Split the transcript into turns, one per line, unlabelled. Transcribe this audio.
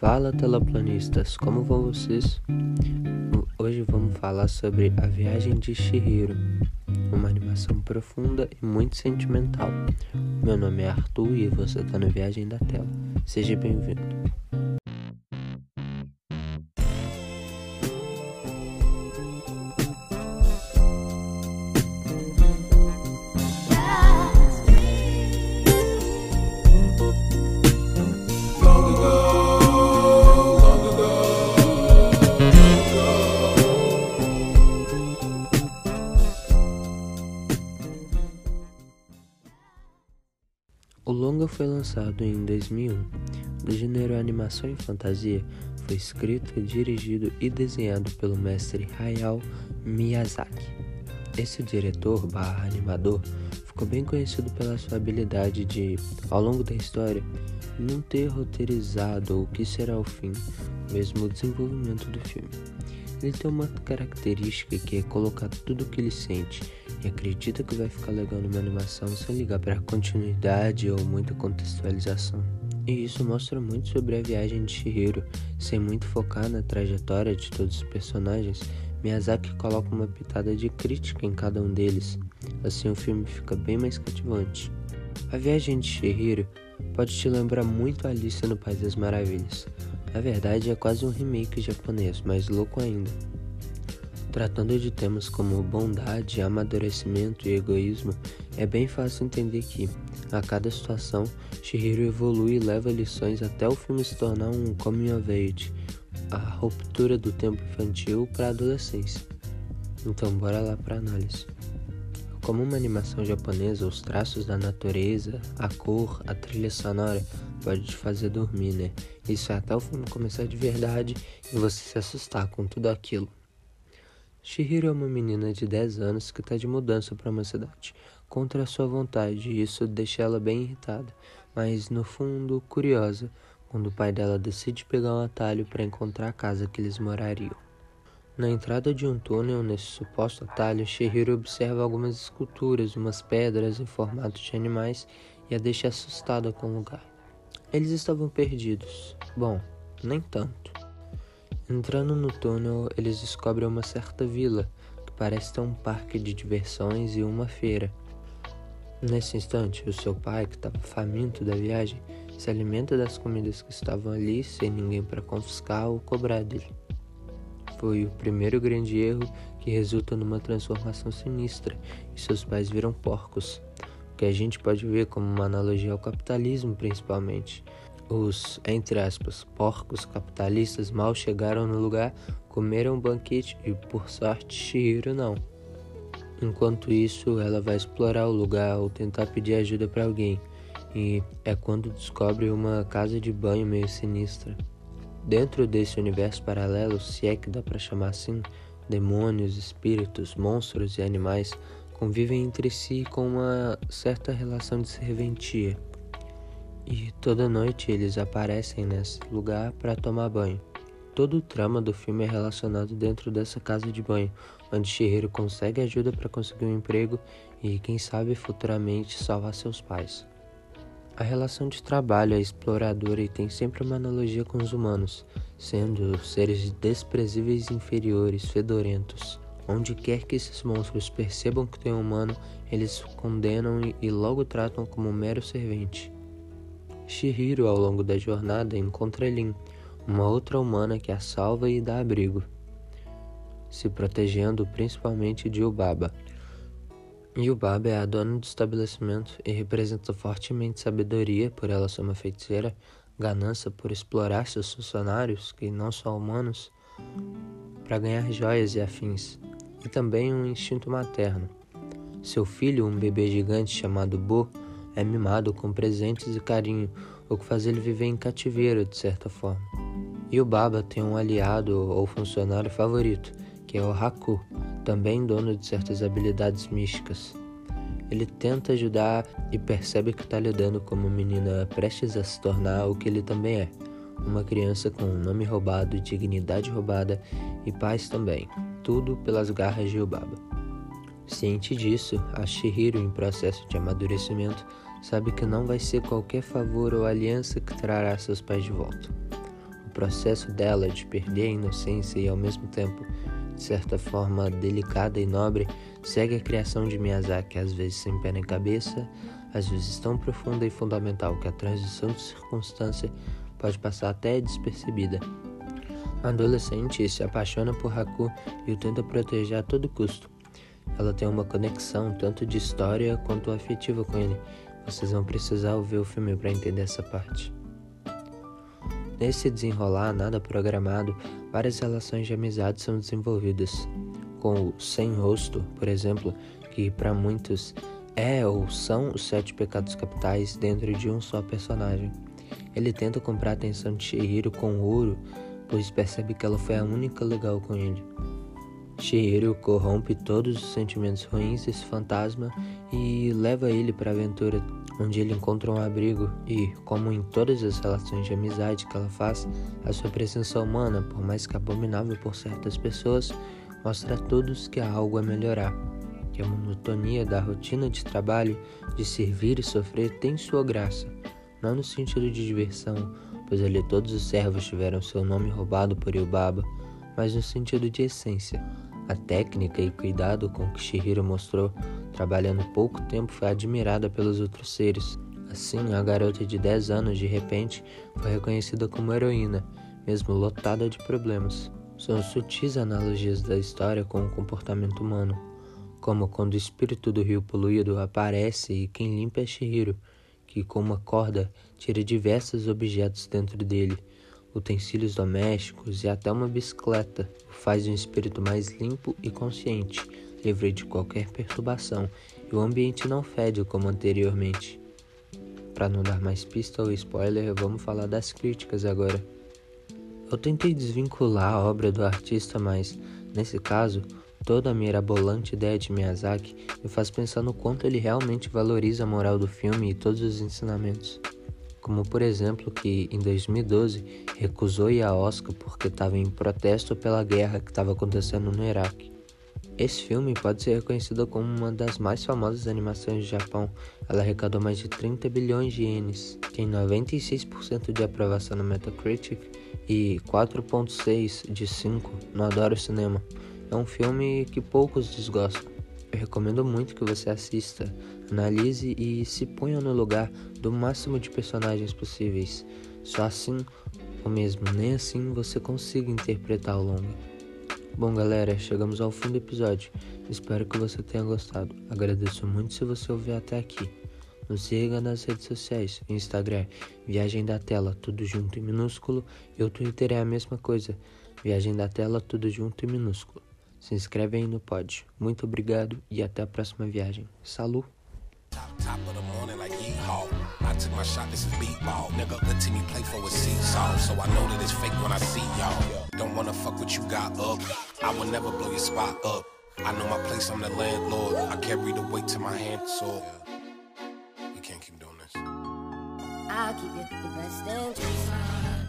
Fala teleplanistas, como vão vocês? Hoje vamos falar sobre A Viagem de Shihiro, uma animação profunda e muito sentimental. Meu nome é Arthur e você está no Viagem da Tela. Seja bem-vindo. Foi lançado em 2001. Do gênero animação e fantasia, foi escrito, dirigido e desenhado pelo mestre Hayao Miyazaki. Esse diretor barra animador ficou bem conhecido pela sua habilidade de, ao longo da história, não ter roteirizado o que será o fim, mesmo o desenvolvimento do filme. Ele tem uma característica que é colocar tudo o que ele sente e acredita que vai ficar legal numa animação sem ligar para continuidade ou muita contextualização. E isso mostra muito sobre a viagem de Shihiro, sem muito focar na trajetória de todos os personagens. Miyazaki coloca uma pitada de crítica em cada um deles, assim o filme fica bem mais cativante. A viagem de Shihiro pode te lembrar muito Alice no País das Maravilhas. Na verdade, é quase um remake japonês, mais louco ainda. Tratando de temas como bondade, amadurecimento e egoísmo, é bem fácil entender que, a cada situação, Shihiro evolui e leva lições até o filme se tornar um coming of age, a ruptura do tempo infantil para a adolescência. Então, bora lá para análise. Como uma animação japonesa, os traços da natureza, a cor, a trilha sonora pode te fazer dormir, né? Isso é até o filme começar de verdade e você se assustar com tudo aquilo. Shihiro é uma menina de 10 anos que está de mudança para uma cidade, contra a sua vontade, e isso deixa ela bem irritada, mas no fundo curiosa, quando o pai dela decide pegar um atalho para encontrar a casa que eles morariam. Na entrada de um túnel nesse suposto atalho, Shihiro observa algumas esculturas, umas pedras em formato de animais e a deixa assustada com o lugar. Eles estavam perdidos. Bom, nem tanto. Entrando no túnel, eles descobrem uma certa vila, que parece ter um parque de diversões e uma feira. Nesse instante, o seu pai, que estava faminto da viagem, se alimenta das comidas que estavam ali sem ninguém para confiscar ou cobrar dele. Foi o primeiro grande erro que resulta numa transformação sinistra e seus pais viram porcos, o que a gente pode ver como uma analogia ao capitalismo, principalmente, os, entre aspas, porcos capitalistas mal chegaram no lugar, comeram um banquete e, por sorte, Shihiro não. Enquanto isso, ela vai explorar o lugar ou tentar pedir ajuda para alguém, e é quando descobre uma casa de banho meio sinistra. Dentro desse universo paralelo, se é que dá para chamar assim, demônios, espíritos, monstros e animais convivem entre si com uma certa relação de serventia. E toda noite eles aparecem nesse lugar para tomar banho. Todo o trama do filme é relacionado dentro dessa casa de banho, onde Shihiro consegue ajuda para conseguir um emprego e, quem sabe, futuramente salvar seus pais. A relação de trabalho é exploradora e tem sempre uma analogia com os humanos, sendo seres desprezíveis inferiores, fedorentos. Onde quer que esses monstros percebam que tem um humano, eles condenam e logo tratam como um mero servente. Shihiro, ao longo da jornada, encontra Lin, uma outra humana que a salva e dá abrigo, se protegendo principalmente de Ubaba. Yubaba é a dona do estabelecimento e representa fortemente sabedoria por ela ser uma feiticeira, ganância por explorar seus funcionários, que não são humanos, para ganhar joias e afins, e também um instinto materno. Seu filho, um bebê gigante chamado Bo, é mimado com presentes e carinho, o que faz ele viver em cativeiro de certa forma. E o Baba tem um aliado ou funcionário favorito, que é o Haku, também dono de certas habilidades místicas. Ele tenta ajudar e percebe que está lidando com uma menina prestes a se tornar o que ele também é, uma criança com nome roubado, dignidade roubada e paz também, tudo pelas garras de Ubaba. Ciente disso, a Shihiro, em processo de amadurecimento, sabe que não vai ser qualquer favor ou aliança que trará seus pais de volta. O processo dela de perder a inocência e ao mesmo tempo, de certa forma delicada e nobre, segue a criação de Miyazaki, às vezes sem pé nem cabeça, às vezes tão profunda e fundamental que a transição de circunstância pode passar até despercebida. A adolescente se apaixona por Haku e o tenta proteger a todo custo. Ela tem uma conexão tanto de história quanto afetiva com ele. Vocês vão precisar ver o filme para entender essa parte. Nesse desenrolar nada programado, várias relações de amizade são desenvolvidas. Com o Sem Rosto, por exemplo, que para muitos é ou são os sete pecados capitais dentro de um só personagem. Ele tenta comprar a atenção de Shihiro com ouro, pois percebe que ela foi a única legal com ele. Shihiro corrompe todos os sentimentos ruins desse fantasma e leva ele para a aventura, onde ele encontra um abrigo e, como em todas as relações de amizade que ela faz, a sua presença humana, por mais que abominável por certas pessoas, mostra a todos que há algo a melhorar, que a monotonia da rotina de trabalho, de servir e sofrer tem sua graça, não no sentido de diversão, pois ali todos os servos tiveram seu nome roubado por Yubaba, mas no sentido de essência, a técnica e cuidado com que Shihiro mostrou, trabalhando pouco tempo, foi admirada pelos outros seres. Assim, a garota de 10 anos, de repente, foi reconhecida como heroína, mesmo lotada de problemas. São sutis analogias da história com o comportamento humano, como quando o espírito do rio poluído aparece e quem limpa é Shihiro, que com uma corda tira diversos objetos dentro dele, utensílios domésticos e até uma bicicleta, faz um espírito mais limpo e consciente, livre de qualquer perturbação, e o ambiente não fede como anteriormente. Para não dar mais pista ou spoiler, vamos falar das críticas agora. Eu tentei desvincular a obra do artista, mas, nesse caso, toda a mirabolante ideia de Miyazaki me faz pensar no quanto ele realmente valoriza a moral do filme e todos os ensinamentos como por exemplo que em 2012 recusou ir a Oscar porque estava em protesto pela guerra que estava acontecendo no Iraque. Esse filme pode ser reconhecido como uma das mais famosas animações do Japão. Ela arrecadou mais de 30 bilhões de ienes, tem 96% de aprovação no Metacritic e 4.6 de 5 no Adoro Cinema. É um filme que poucos desgostam. Eu recomendo muito que você assista, analise e se ponha no lugar do máximo de personagens possíveis. Só assim, ou mesmo nem assim, você consiga interpretar o longa. Bom, galera, chegamos ao fim do episódio. Espero que você tenha gostado. Agradeço muito se você ouviu até aqui. Nos siga nas redes sociais, Instagram, Viagem da Tela, tudo junto em minúsculo, e o Twitter é a mesma coisa, Viagem da Tela, tudo junto em minúsculo. Se inscreve aí no pod. Muito obrigado e até a próxima viagem. Salut! Top of the morning like yeehaw. I took my shot, this is beatball. Nigga, the team you play for is seesaw. So I know that it's fake when I see y'all. Don't wanna fuck what you got up. I will never blow your spot up. I know my place, I'm the landlord. I carry the weight to my hand, so we can't keep doing this. I'll keep it the best.